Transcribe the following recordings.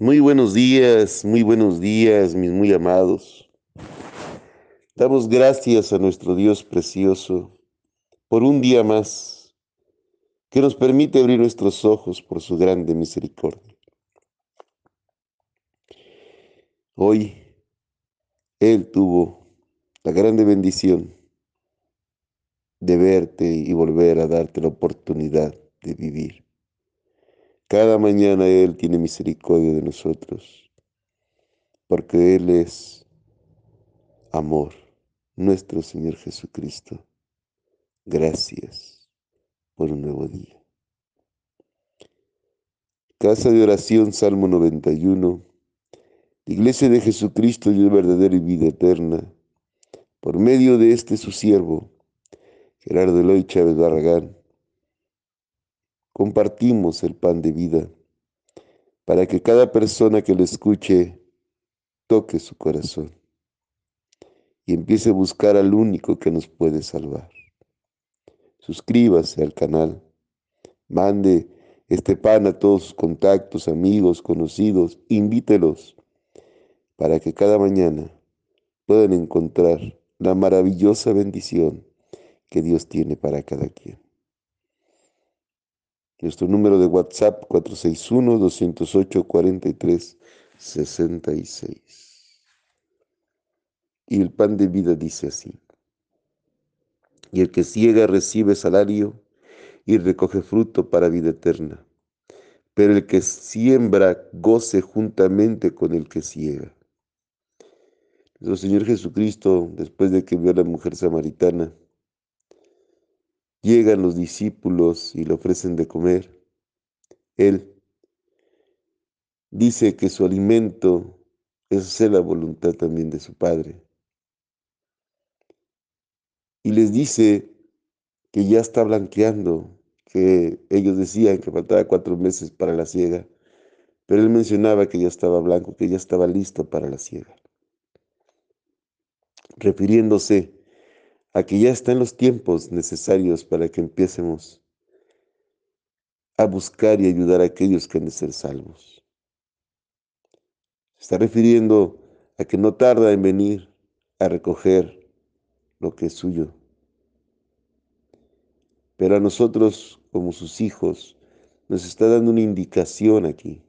Muy buenos días, muy buenos días, mis muy amados. Damos gracias a nuestro Dios precioso por un día más que nos permite abrir nuestros ojos por su grande misericordia. Hoy Él tuvo la grande bendición de verte y volver a darte la oportunidad de vivir. Cada mañana Él tiene misericordia de nosotros, porque Él es amor, nuestro Señor Jesucristo. Gracias por un nuevo día. Casa de oración, Salmo 91. Iglesia de Jesucristo, Dios verdadero y vida eterna, por medio de este su siervo, Gerardo Eloy Chávez Barragán, compartimos el pan de vida para que cada persona que lo escuche toque su corazón y empiece a buscar al único que nos puede salvar. Suscríbase al canal, mande este pan a todos sus contactos, amigos, conocidos, invítelos para que cada mañana puedan encontrar la maravillosa bendición que Dios tiene para cada quien. Nuestro número de WhatsApp 461-208-4366. Y el pan de vida dice así. Y el que ciega recibe salario y recoge fruto para vida eterna. Pero el que siembra goce juntamente con el que ciega. Nuestro Señor Jesucristo, después de que vio a la mujer samaritana, Llegan los discípulos y le ofrecen de comer. Él dice que su alimento es hacer la voluntad también de su Padre. Y les dice que ya está blanqueando, que ellos decían que faltaba cuatro meses para la siega, pero él mencionaba que ya estaba blanco, que ya estaba listo para la siega. Refiriéndose a que ya están los tiempos necesarios para que empecemos a buscar y ayudar a aquellos que han de ser salvos. Se está refiriendo a que no tarda en venir a recoger lo que es suyo. Pero a nosotros, como sus hijos, nos está dando una indicación aquí.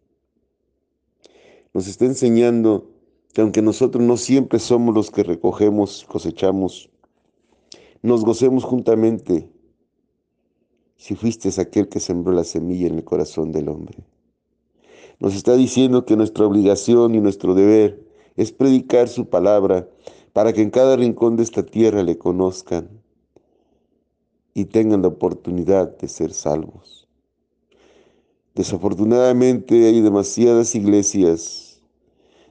Nos está enseñando que aunque nosotros no siempre somos los que recogemos, cosechamos, nos gocemos juntamente si fuiste aquel que sembró la semilla en el corazón del hombre. Nos está diciendo que nuestra obligación y nuestro deber es predicar su palabra para que en cada rincón de esta tierra le conozcan y tengan la oportunidad de ser salvos. Desafortunadamente hay demasiadas iglesias,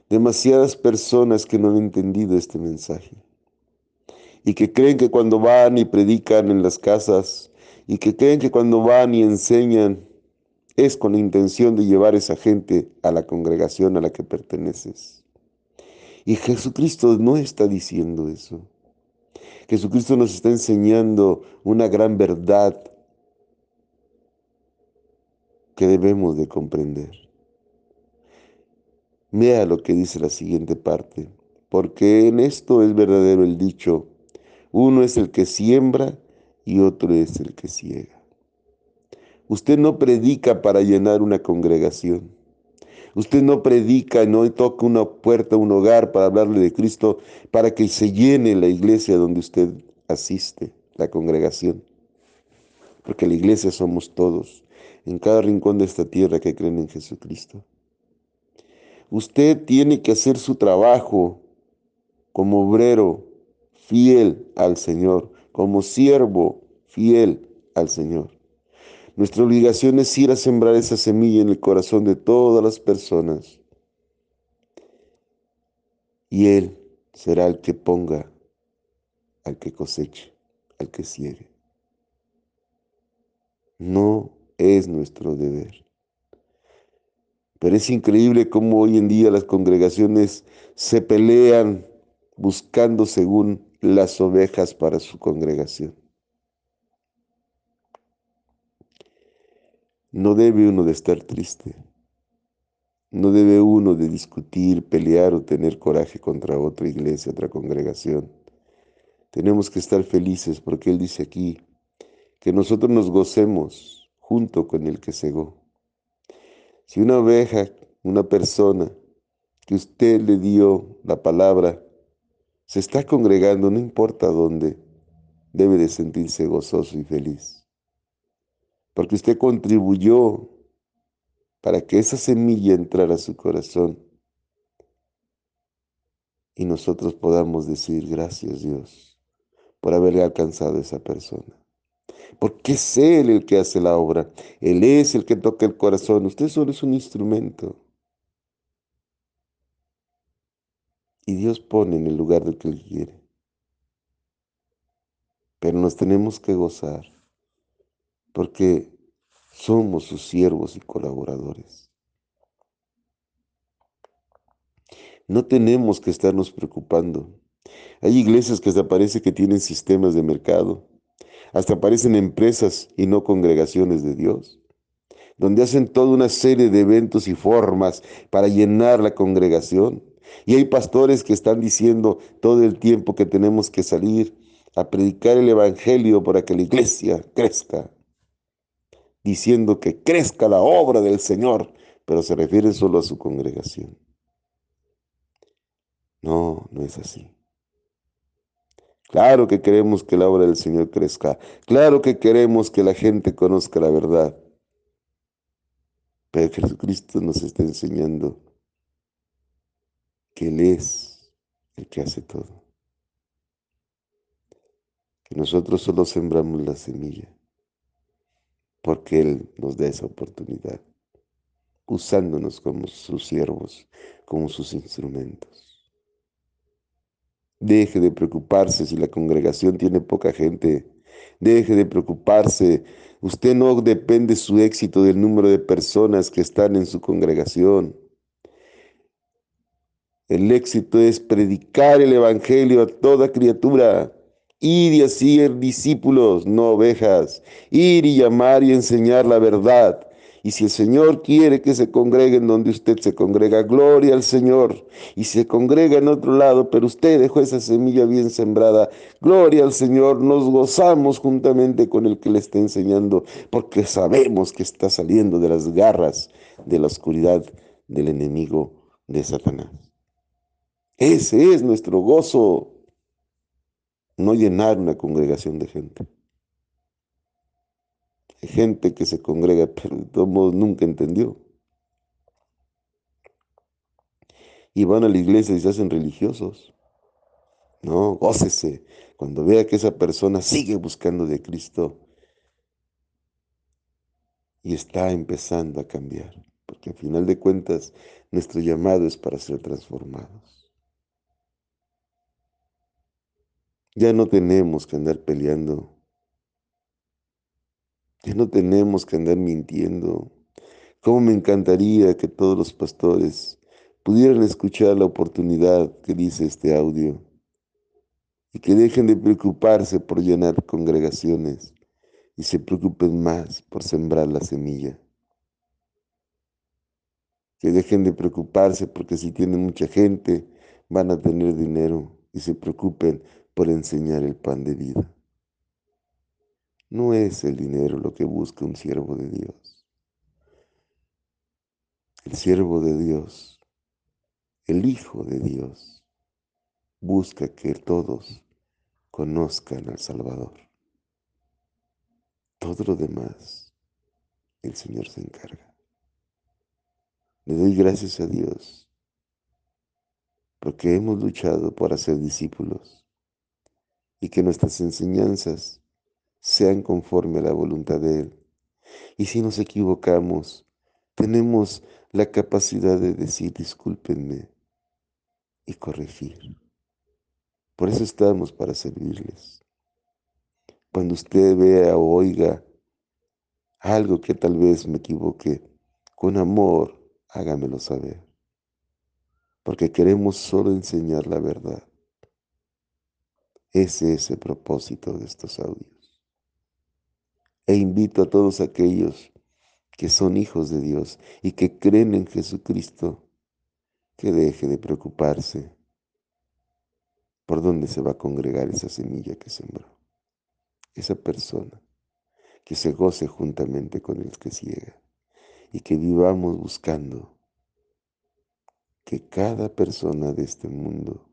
demasiadas personas que no han entendido este mensaje y que creen que cuando van y predican en las casas y que creen que cuando van y enseñan es con la intención de llevar esa gente a la congregación a la que perteneces. Y Jesucristo no está diciendo eso. Jesucristo nos está enseñando una gran verdad que debemos de comprender. Vea lo que dice la siguiente parte, porque en esto es verdadero el dicho, uno es el que siembra y otro es el que ciega. Usted no predica para llenar una congregación. Usted no predica, no toca una puerta, un hogar para hablarle de Cristo, para que se llene la iglesia donde usted asiste, la congregación. Porque la iglesia somos todos, en cada rincón de esta tierra que creen en Jesucristo. Usted tiene que hacer su trabajo como obrero, fiel al Señor, como siervo fiel al Señor. Nuestra obligación es ir a sembrar esa semilla en el corazón de todas las personas. Y Él será el que ponga, al que coseche, al que ciegue. No es nuestro deber. Pero es increíble cómo hoy en día las congregaciones se pelean buscando según las ovejas para su congregación. No debe uno de estar triste. No debe uno de discutir, pelear o tener coraje contra otra iglesia, otra congregación. Tenemos que estar felices porque Él dice aquí que nosotros nos gocemos junto con el que cegó. Si una oveja, una persona que usted le dio la palabra, se está congregando, no importa dónde, debe de sentirse gozoso y feliz. Porque usted contribuyó para que esa semilla entrara a su corazón y nosotros podamos decir gracias Dios por haberle alcanzado a esa persona. Porque es Él el que hace la obra, Él es el que toca el corazón, usted solo es un instrumento. Y Dios pone en el lugar del que Él quiere. Pero nos tenemos que gozar, porque somos sus siervos y colaboradores. No tenemos que estarnos preocupando. Hay iglesias que hasta parece que tienen sistemas de mercado. Hasta aparecen empresas y no congregaciones de Dios, donde hacen toda una serie de eventos y formas para llenar la congregación. Y hay pastores que están diciendo todo el tiempo que tenemos que salir a predicar el Evangelio para que la iglesia crezca diciendo que crezca la obra del Señor, pero se refiere solo a su congregación. No, no es así. Claro que queremos que la obra del Señor crezca. Claro que queremos que la gente conozca la verdad. Pero Jesucristo nos está enseñando que Él es el que hace todo. Que nosotros solo sembramos la semilla porque Él nos da esa oportunidad, usándonos como sus siervos, como sus instrumentos. Deje de preocuparse si la congregación tiene poca gente. Deje de preocuparse. Usted no depende su éxito del número de personas que están en su congregación. El éxito es predicar el Evangelio a toda criatura. Ir y hacer discípulos, no ovejas. Ir y llamar y enseñar la verdad. Y si el Señor quiere que se congreguen donde usted se congrega, gloria al Señor. Y se congrega en otro lado, pero usted dejó esa semilla bien sembrada, gloria al Señor. Nos gozamos juntamente con el que le está enseñando, porque sabemos que está saliendo de las garras de la oscuridad del enemigo de Satanás. Ese es nuestro gozo no llenar una congregación de gente. Hay gente que se congrega, pero de todos modos nunca entendió. Y van a la iglesia y se hacen religiosos. No, gócese cuando vea que esa persona sigue buscando de Cristo y está empezando a cambiar. Porque al final de cuentas, nuestro llamado es para ser transformados. Ya no tenemos que andar peleando. Ya no tenemos que andar mintiendo. Cómo me encantaría que todos los pastores pudieran escuchar la oportunidad que dice este audio y que dejen de preocuparse por llenar congregaciones y se preocupen más por sembrar la semilla. Que dejen de preocuparse porque si tienen mucha gente van a tener dinero y se preocupen por enseñar el pan de vida. No es el dinero lo que busca un siervo de Dios. El siervo de Dios, el Hijo de Dios, busca que todos conozcan al Salvador. Todo lo demás, el Señor se encarga. Le doy gracias a Dios porque hemos luchado por hacer discípulos y que nuestras enseñanzas sean conforme a la voluntad de Él. Y si nos equivocamos, tenemos la capacidad de decir discúlpenme y corregir. Por eso estamos para servirles. Cuando usted vea o oiga algo que tal vez me equivoque, con amor hágamelo saber. Porque queremos solo enseñar la verdad. Ese es el propósito de estos audios. E invito a todos aquellos que son hijos de Dios y que creen en Jesucristo, que deje de preocuparse por dónde se va a congregar esa semilla que sembró. Esa persona que se goce juntamente con el que ciega y que vivamos buscando que cada persona de este mundo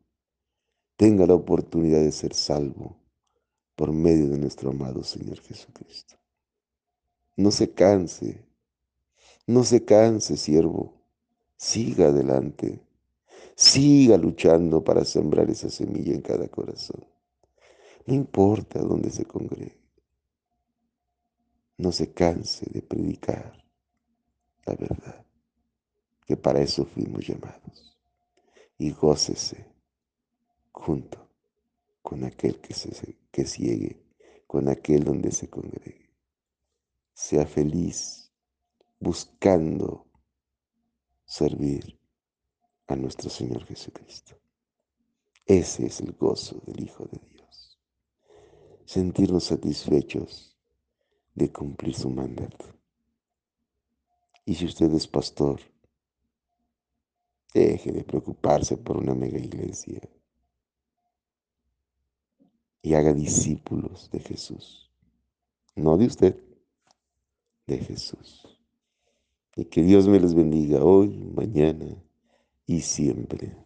tenga la oportunidad de ser salvo por medio de nuestro amado Señor Jesucristo. No se canse, no se canse, siervo, siga adelante, siga luchando para sembrar esa semilla en cada corazón. No importa dónde se congregue, no se canse de predicar la verdad, que para eso fuimos llamados. Y gócese junto con aquel que, se, que ciegue, con aquel donde se congregue. Sea feliz buscando servir a nuestro Señor Jesucristo. Ese es el gozo del Hijo de Dios. Sentirnos satisfechos de cumplir su mandato. Y si usted es pastor, deje de preocuparse por una mega iglesia y haga discípulos de Jesús. No de usted, de Jesús. Y que Dios me les bendiga hoy, mañana y siempre.